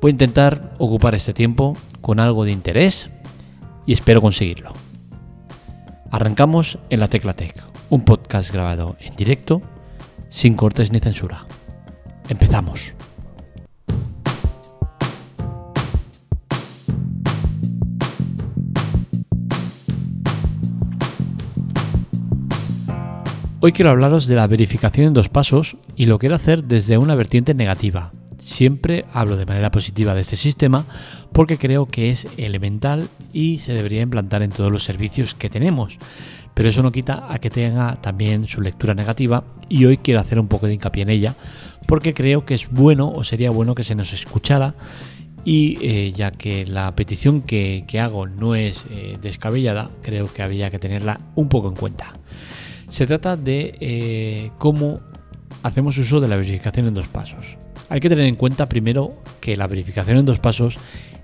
Voy a intentar ocupar este tiempo con algo de interés y espero conseguirlo. Arrancamos en la Tecla Tech, un podcast grabado en directo, sin cortes ni censura. Empezamos. Hoy quiero hablaros de la verificación en dos pasos y lo quiero hacer desde una vertiente negativa, Siempre hablo de manera positiva de este sistema porque creo que es elemental y se debería implantar en todos los servicios que tenemos. Pero eso no quita a que tenga también su lectura negativa y hoy quiero hacer un poco de hincapié en ella porque creo que es bueno o sería bueno que se nos escuchara y eh, ya que la petición que, hago no es eh, descabellada, creo que había que tenerla un poco en cuenta. Se trata de eh, cómo hacemos uso de la verificación en dos pasos. Hay que tener en cuenta primero que la verificación en dos pasos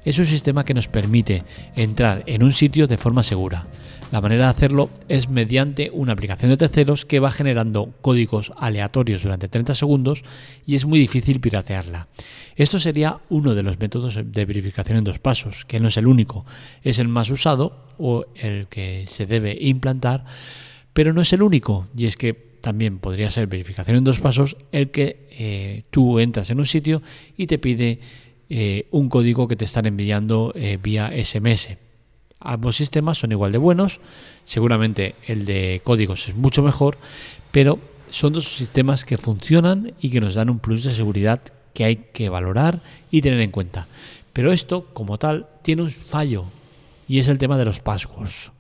es un sistema que nos permite entrar en un sitio de forma segura. La manera de hacerlo es mediante una aplicación de terceros que va generando códigos aleatorios durante 30 segundos y es muy difícil piratearla. Esto sería uno de los métodos de verificación en dos pasos, que no es el único, es el más usado o el que se debe implantar, pero no es el único, y es que también podría ser verificación en dos pasos el que eh, tú entras en un sitio y te pide eh, un código que te están enviando eh, vía SMS. Ambos sistemas son igual de buenos, seguramente el de códigos es mucho mejor, pero son dos sistemas que funcionan y que nos dan un plus de seguridad que hay que valorar y tener en cuenta. Pero esto, como tal, tiene un fallo y es el tema de los passwords.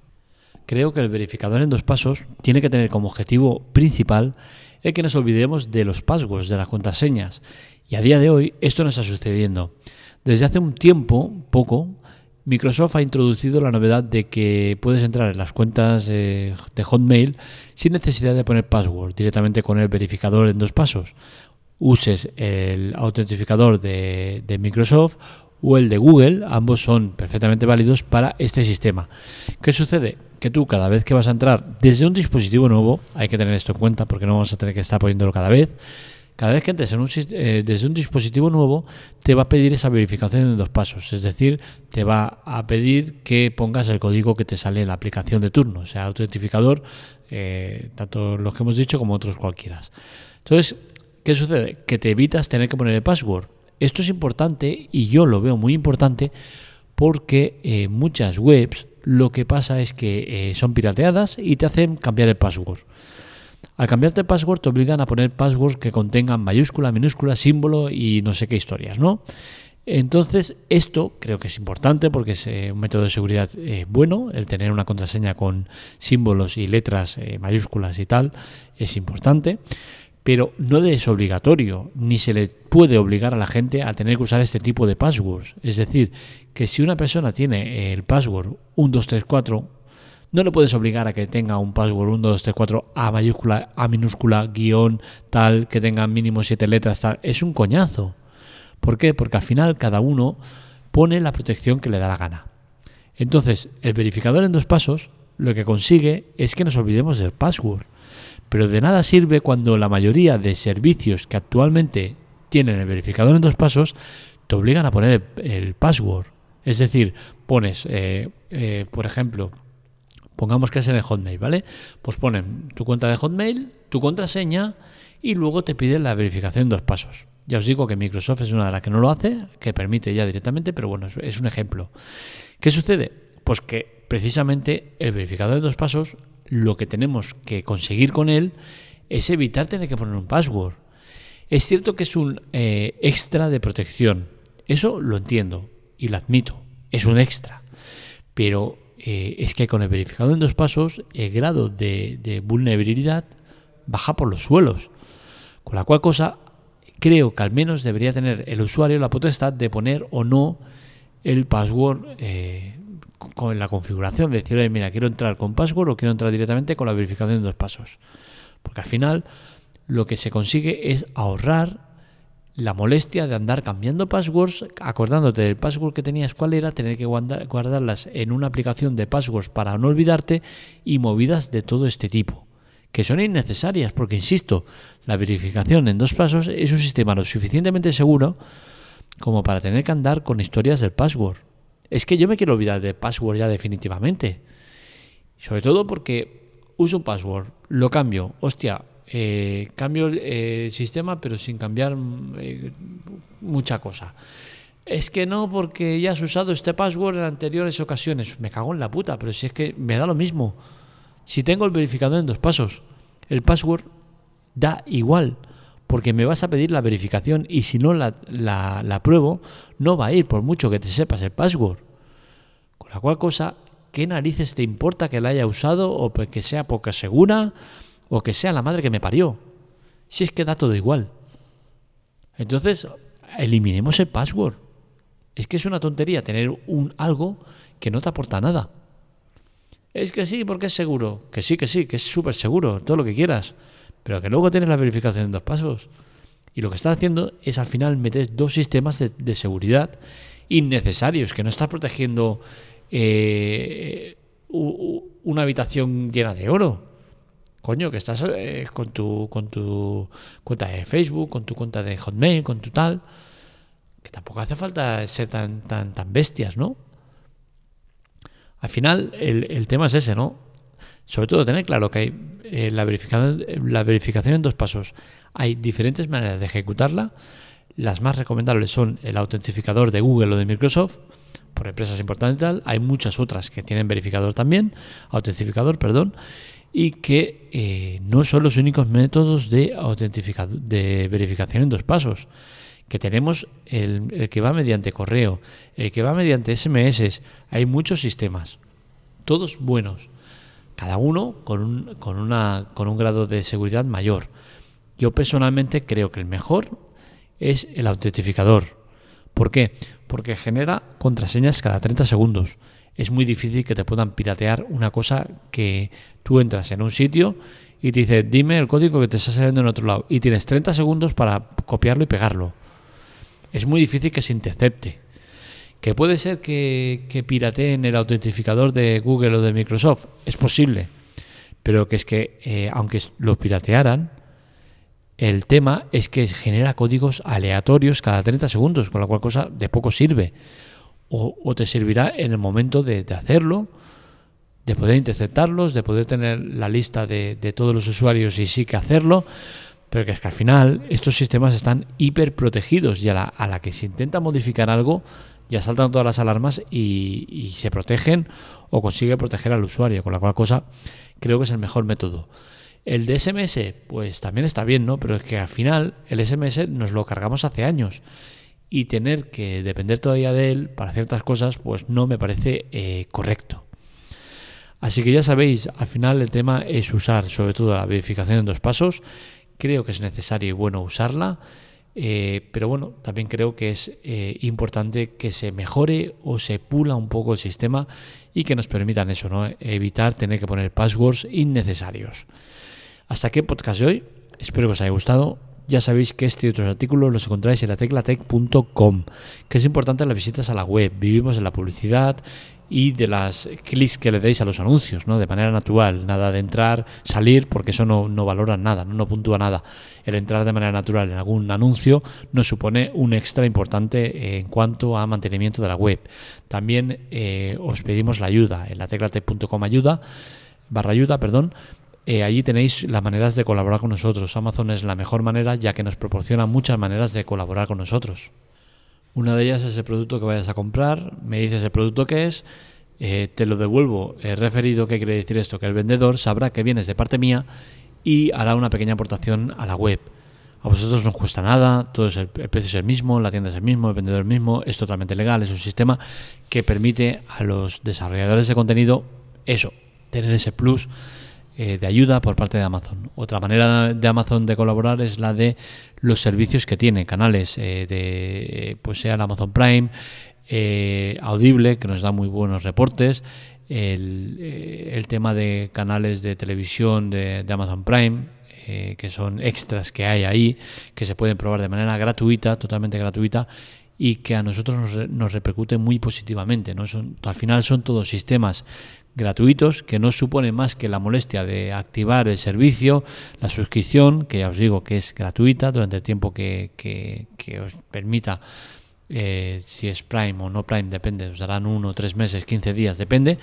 Creo que el verificador en dos pasos tiene que tener como objetivo principal el que nos olvidemos de los passwords, de las contraseñas. Y a día de hoy esto no está sucediendo. Desde hace un tiempo, poco, Microsoft ha introducido la novedad de que puedes entrar en las cuentas de Hotmail sin necesidad de poner password, directamente con el verificador en dos pasos. Uses el autentificador de, de Microsoft o el de Google, ambos son perfectamente válidos para este sistema. ¿Qué sucede? Que tú cada vez que vas a entrar desde un dispositivo nuevo, hay que tener esto en cuenta porque no vamos a tener que estar poniéndolo cada vez, cada vez que entres en un, eh, desde un dispositivo nuevo, te va a pedir esa verificación en dos pasos. Es decir, te va a pedir que pongas el código que te sale en la aplicación de turno, o sea, autentificador, eh, tanto los que hemos dicho como otros cualquiera. Entonces, ¿qué sucede? Que te evitas tener que poner el password. Esto es importante y yo lo veo muy importante porque eh, muchas webs lo que pasa es que eh, son pirateadas y te hacen cambiar el password. Al cambiarte el password te obligan a poner passwords que contengan mayúscula, minúscula, símbolo y no sé qué historias, ¿no? Entonces, esto creo que es importante porque es eh, un método de seguridad bueno, el tener una contraseña con símbolos y letras mayúsculas y tal, es importante pero no es obligatorio, ni se le puede obligar a la gente a tener que usar este tipo de passwords. Es decir, que si una persona tiene el password 1234, no le puedes obligar a que tenga un password 1234 A mayúscula, A minúscula, guion, tal, que tenga mínimo siete letras, tal. Es un coñazo. ¿Por qué? Porque al final cada uno pone la protección que le da la gana. Entonces, el verificador en dos pasos lo que consigue es que nos olvidemos del password. Pero de nada sirve cuando la mayoría de servicios que actualmente tienen el verificador en dos pasos te obligan a poner el, password. Es decir, pones, eh, eh, por ejemplo, pongamos que es en el Hotmail, ¿vale? Pues ponen tu cuenta de Hotmail, tu contraseña y luego te piden la verificación en dos pasos. Ya os digo que Microsoft es una de las que no lo hace, que permite ya directamente, pero bueno, es un ejemplo. ¿Qué sucede? Pues que precisamente el verificador de dos pasos lo que tenemos que conseguir con él es evitar tener que poner un password. Es cierto que es un eh, extra de protección, eso lo entiendo y lo admito, es un extra, pero eh, es que con el verificador en dos pasos el grado de, de vulnerabilidad baja por los suelos, con la cual cosa creo que al menos debería tener el usuario la potestad de poner o no el password eh, con la configuración de decir, mira, quiero entrar con password o quiero entrar directamente con la verificación de dos pasos. Porque al final lo que se consigue es ahorrar la molestia de andar cambiando passwords, acordándote del password que tenías cuál era, tener que guardarlas en una aplicación de passwords para no olvidarte y movidas de todo este tipo, que son innecesarias porque, insisto, la verificación en dos pasos es un sistema lo suficientemente seguro como para tener que andar con historias del password. Es que yo me quiero olvidar de password ya definitivamente. Sobre todo porque uso un password, lo cambio, hostia, eh, cambio eh, el sistema pero sin cambiar eh, mucha cosa. Es que no, porque ya has usado este password en anteriores ocasiones. Me cago en la puta, pero si es que me da lo mismo. Si tengo el verificador en dos pasos, el password da igual, porque me vas a pedir la verificación y si no la, la, pruebo, no va a ir por mucho que te sepas el password. Con la cual cosa, ¿qué narices te importa que la haya usado o que sea poca segura? o que sea la madre que me parió. Si es que da todo igual. Entonces, eliminemos el password. Es que es una tontería tener un algo que no te aporta nada. Es que sí, porque es seguro. Que sí, que sí, que es súper seguro, todo lo que quieras. Pero que luego tienes la verificación en dos pasos. Y lo que estás haciendo es al final meter dos sistemas de, seguridad innecesarios, que no estás protegiendo eh, una habitación llena de oro. Coño, que estás eh, con, tu, con tu cuenta de Facebook, con tu cuenta de Hotmail, con tu tal. Que tampoco hace falta ser tan, tan, tan bestias, ¿no? Al final, el, tema es ese, ¿no? Sobre todo tener claro que hay eh, la, verificación, la verificación en dos pasos. Hay diferentes maneras de ejecutarla. Las más recomendables son el autentificador de Google o de Microsoft, por empresas importantes y tal. Hay muchas otras que tienen verificador también, autentificador, perdón y que eh, no son los únicos métodos de, de verificación en dos pasos. Que tenemos el, que va mediante correo, el que va mediante SMS. Hay muchos sistemas, todos buenos, cada uno con un, con, una, con un grado de seguridad mayor. Yo personalmente creo que el mejor es el autentificador. ¿Por qué? Porque genera contraseñas cada 30 segundos es muy difícil que te puedan piratear una cosa que tú entras en un sitio y te dice, dime el código que te está saliendo en otro lado. Y tienes 30 segundos para copiarlo y pegarlo. Es muy difícil que se intercepte. ¿Que puede ser que, pirateen el autentificador de Google o de Microsoft? Es posible. Pero que es que, eh, aunque lo piratearan, el tema es que genera códigos aleatorios cada 30 segundos, con la cual cosa de poco sirve o, te servirá en el momento de, hacerlo, de poder interceptarlos, de poder tener la lista de, todos los usuarios y sí que hacerlo, pero que es que al final estos sistemas están hiper protegidos y a la, que se intenta modificar algo ya saltan todas las alarmas y, se protegen o consigue proteger al usuario, con la cual cosa creo que es el mejor método. El de SMS, pues también está bien, ¿no? Pero es que al final el SMS nos lo cargamos hace años y tener que depender todavía de él para ciertas cosas, pues no me parece eh, correcto. Así que ya sabéis, al final el tema es usar sobre todo la verificación en dos pasos. Creo que es necesario y bueno usarla, eh, pero bueno, también creo que es eh, importante que se mejore o se pula un poco el sistema y que nos permitan eso, ¿no? Evitar tener que poner passwords innecesarios. Hasta aquí el podcast de hoy. Espero que os haya gustado. Ya sabéis que este y otros artículos los encontráis en la teclatec.com, que es importante las visitas a la web. Vivimos en la publicidad y de las clics que le deis a los anuncios, ¿no? De manera natural, nada de entrar, salir, porque eso no, no valora nada, no, puntúa nada. El entrar de manera natural en algún anuncio nos supone un extra importante en cuanto a mantenimiento de la web. También eh, os pedimos la ayuda en la teclatec.com ayuda barra ayuda, perdón, eh, allí tenéis las maneras de colaborar con nosotros. Amazon es la mejor manera ya que nos proporciona muchas maneras de colaborar con nosotros. Una de ellas es el producto que vayas a comprar, me dices el producto que es, eh, te lo devuelvo. He referido qué quiere decir esto, que el vendedor sabrá que vienes de parte mía y hará una pequeña aportación a la web. A vosotros no os cuesta nada, todo el, el, precio es el mismo, la tienda es el mismo, el vendedor es el mismo, es totalmente legal, es un sistema que permite a los desarrolladores de contenido eso, tener ese plus eh, de ayuda por parte de Amazon. Otra manera de Amazon de colaborar es la de los servicios que tiene, canales eh, de, pues sea el Amazon Prime, eh, Audible, que nos da muy buenos reportes, el, eh, tema de canales de televisión de, Amazon Prime, eh, que son extras que hay ahí, que se pueden probar de manera gratuita, totalmente gratuita, y que a nosotros nos, nos repercute muy positivamente. ¿no? Son, al final son todos sistemas gratuitos que no suponen más que la molestia de activar el servicio, la suscripción, que ya os digo que es gratuita durante el tiempo que, que, os permita, eh, si es Prime o no Prime, depende, os darán uno, tres meses, 15 días, depende.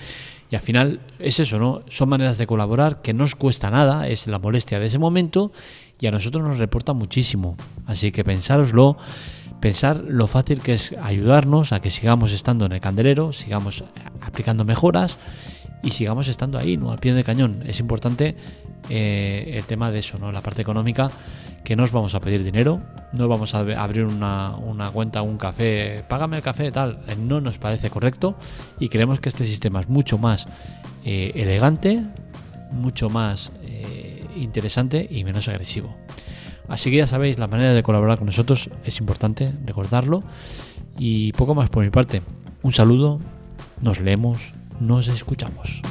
Y al final es eso, ¿no? Son maneras de colaborar que no os cuesta nada, es la molestia de ese momento y a nosotros nos reporta muchísimo. Así que pensároslo pensar lo fácil que es ayudarnos a que sigamos estando en el candelero, sigamos aplicando mejoras y sigamos estando ahí, ¿no? Al pie de cañón. Es importante eh, el tema de eso, ¿no? La parte económica, que no os vamos a pedir dinero, no vamos a abrir una, cuenta, un café, págame el café, tal. Eh, no nos parece correcto y creemos que este sistema es mucho más eh, elegante, mucho más interesante y menos agresivo. Así que ya sabéis, la manera de colaborar con nosotros es importante recordarlo. Y poco más por mi parte. Un saludo, nos leemos nos escuchamos.